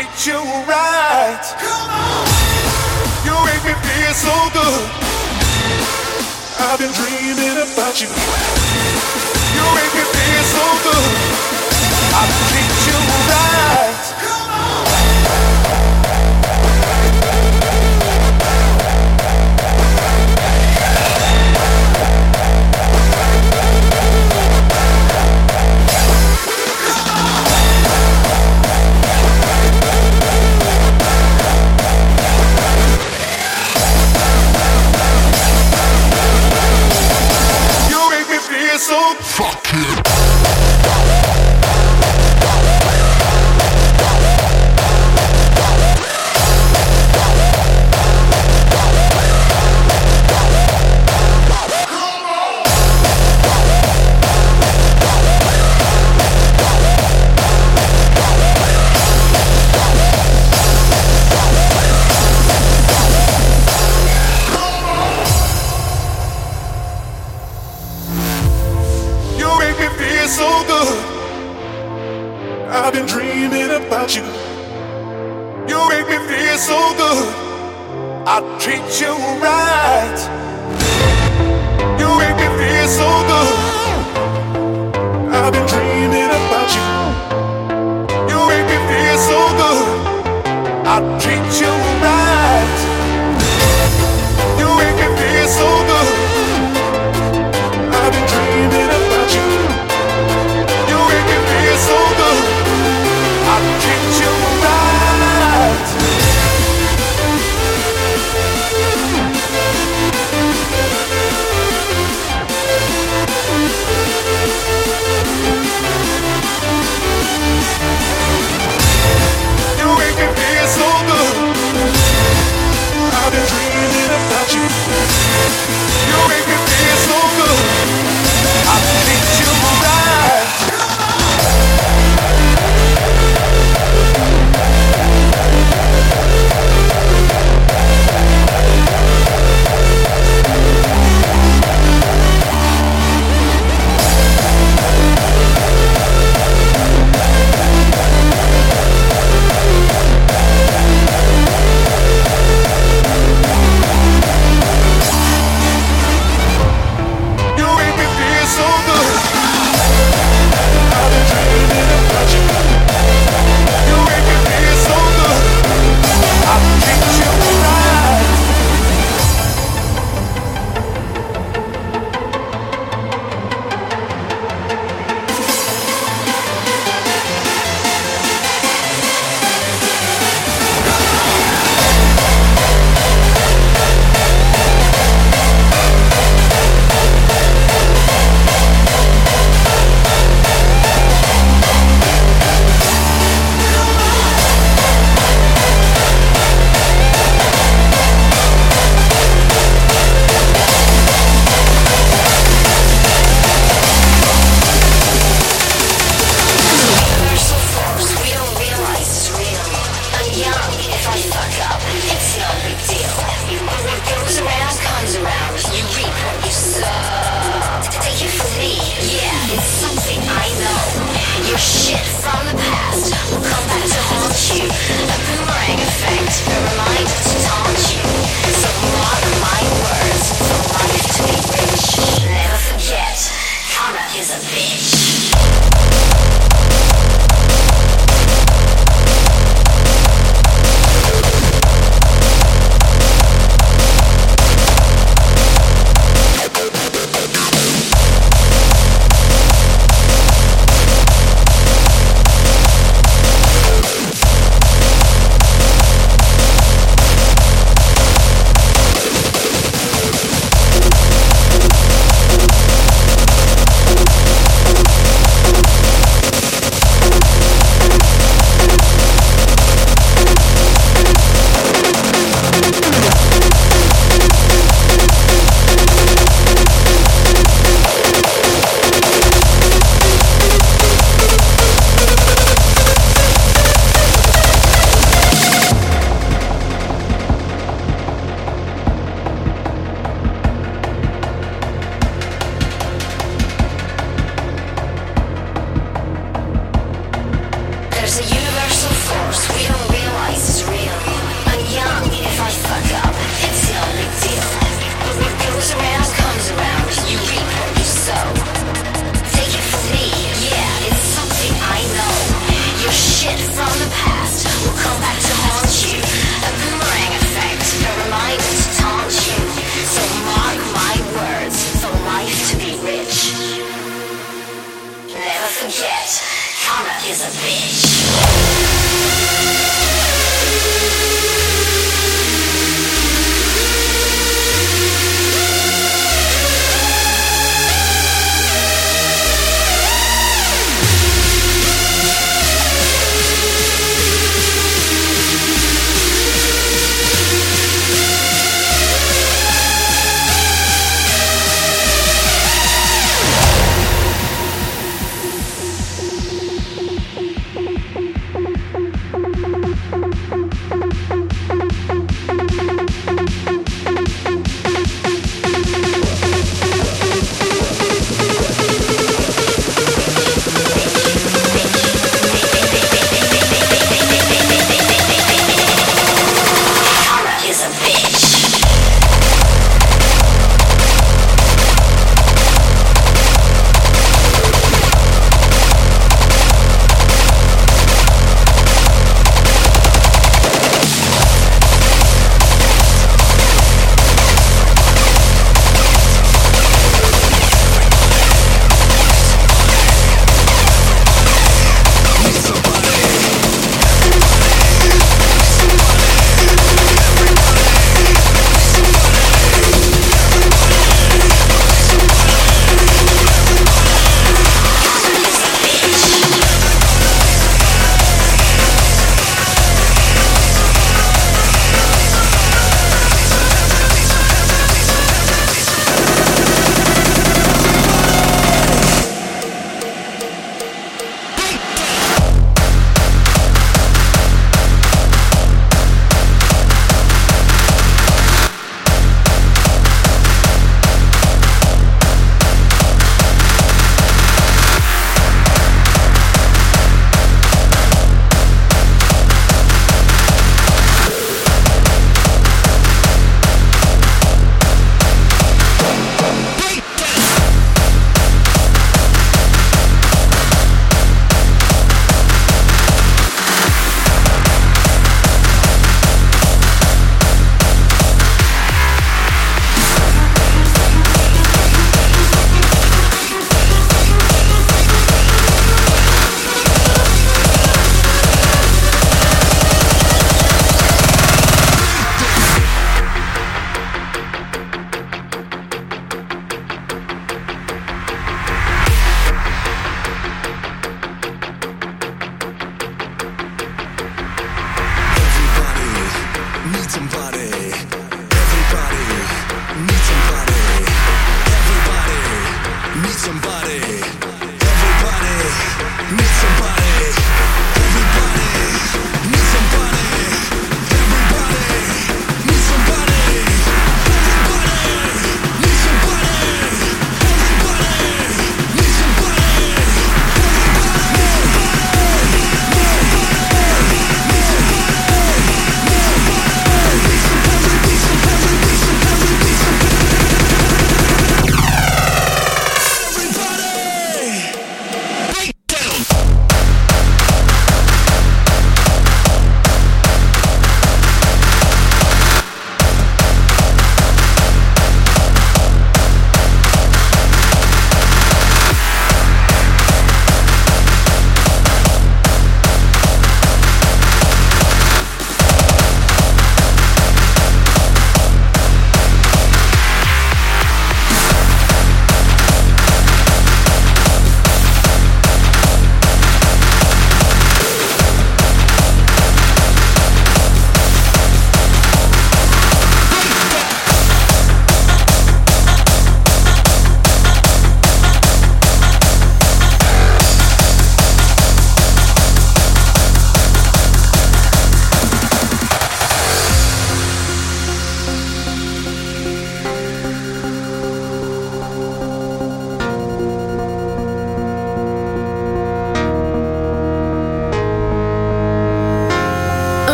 treat you right. Come on. You make me feel so good. I've been dreaming about you.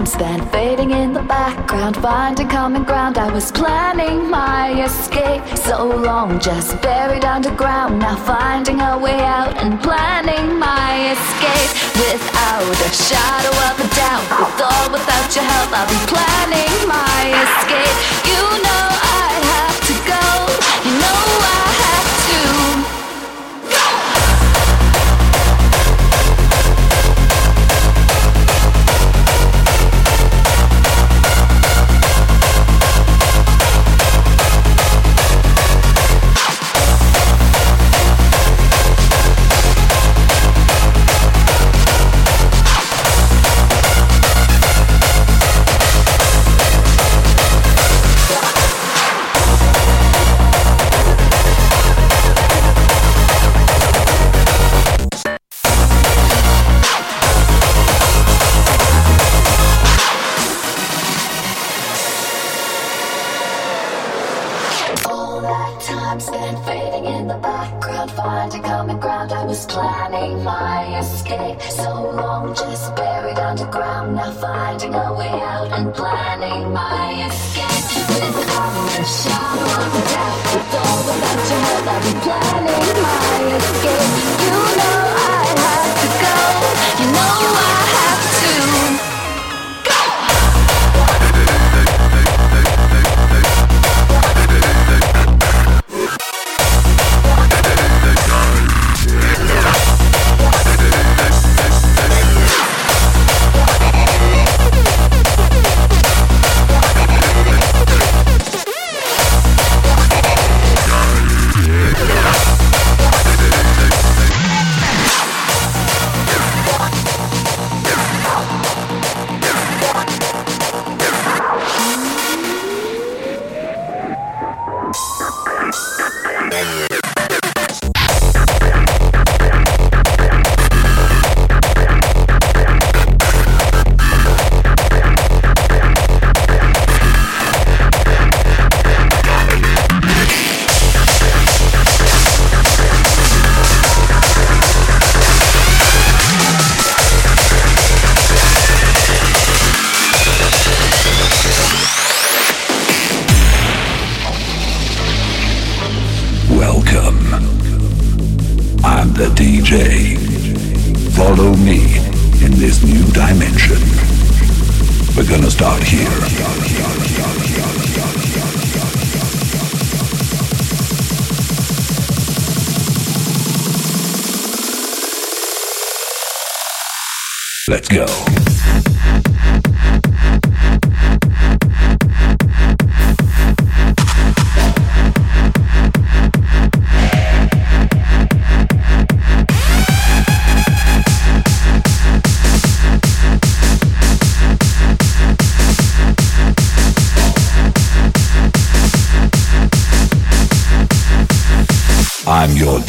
Time spent fading in the background, finding common ground. I was planning my escape so long, just buried underground. Now finding a way out and planning my escape without a shadow of a doubt. With or without your help, I'll be planning my escape. You know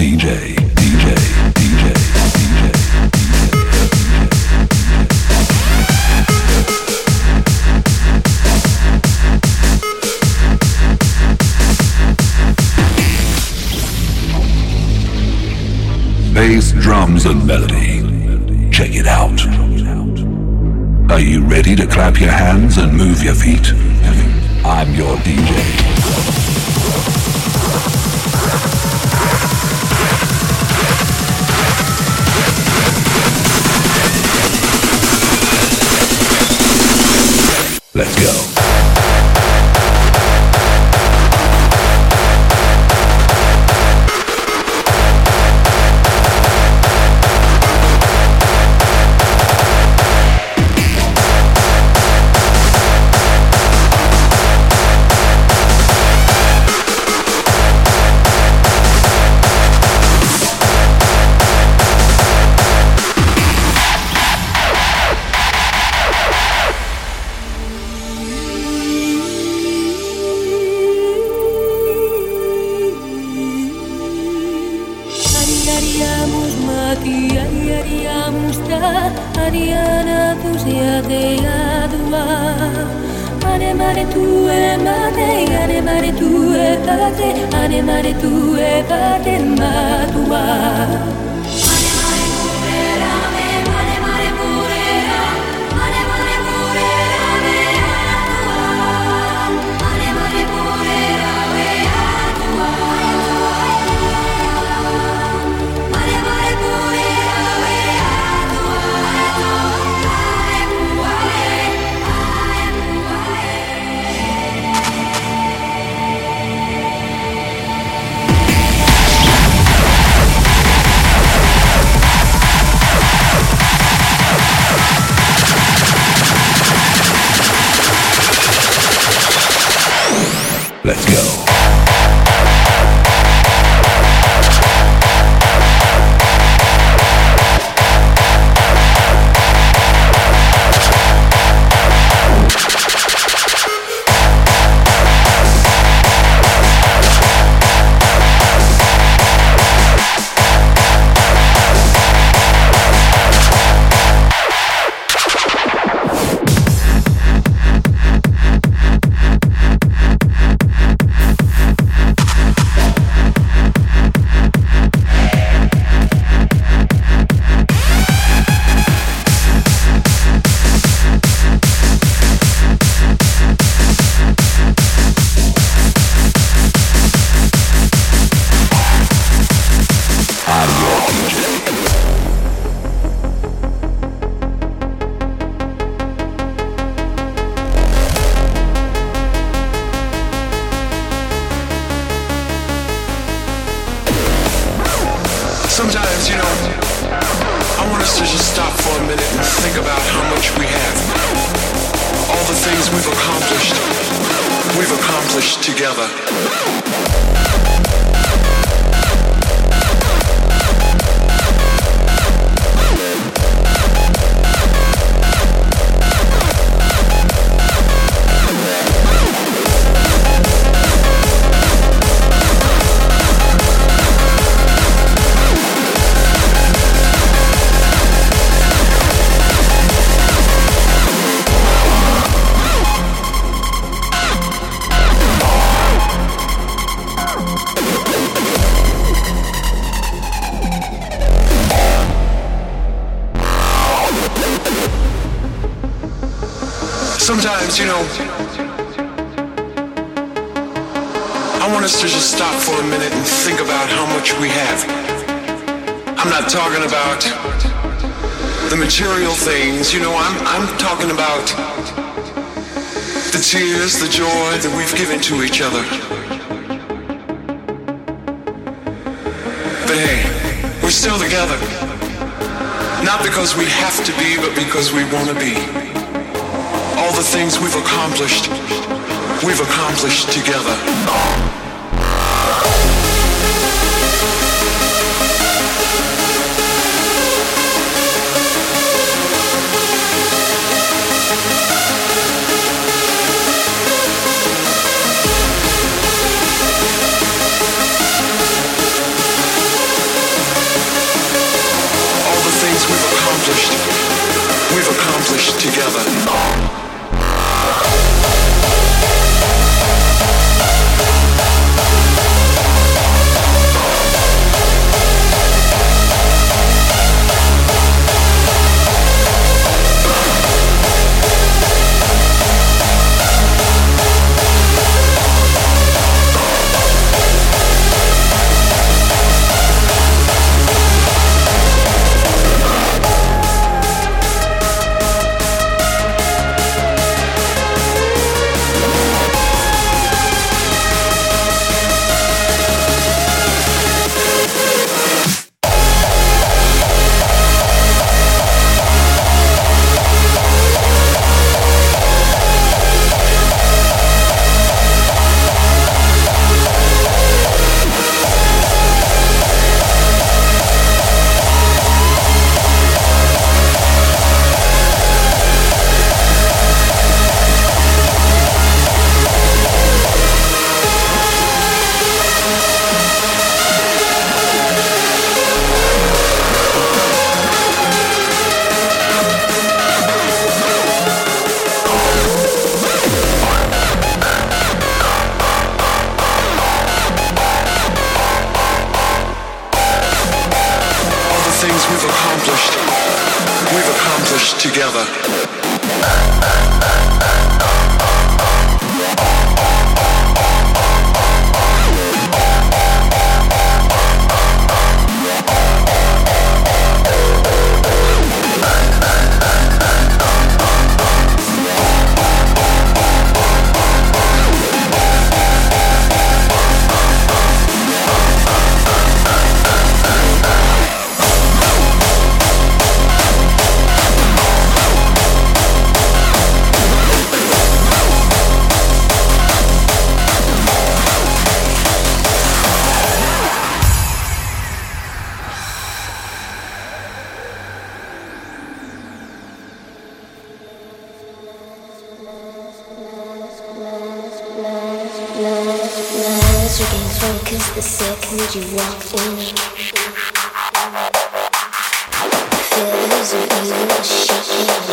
DJ, DJ, DJ, DJ. Bass, drums, and melody. Check it out. Are you ready to clap your hands and move your feet? I'm your DJ. Let's go. Sometimes, you know, I want us to just stop for a minute and think about how much we have. I'm not talking about the material things, you know, I'm, I'm talking about the tears, the joy that we've given to each other. But hey, we're still together. Not because we have to be, but because we want to be all the things we've accomplished, we've accomplished together. All the things we've accomplished, we've accomplished together. focus the second you walk in. Feelings of evil shaking.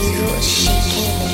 你若欺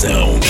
break.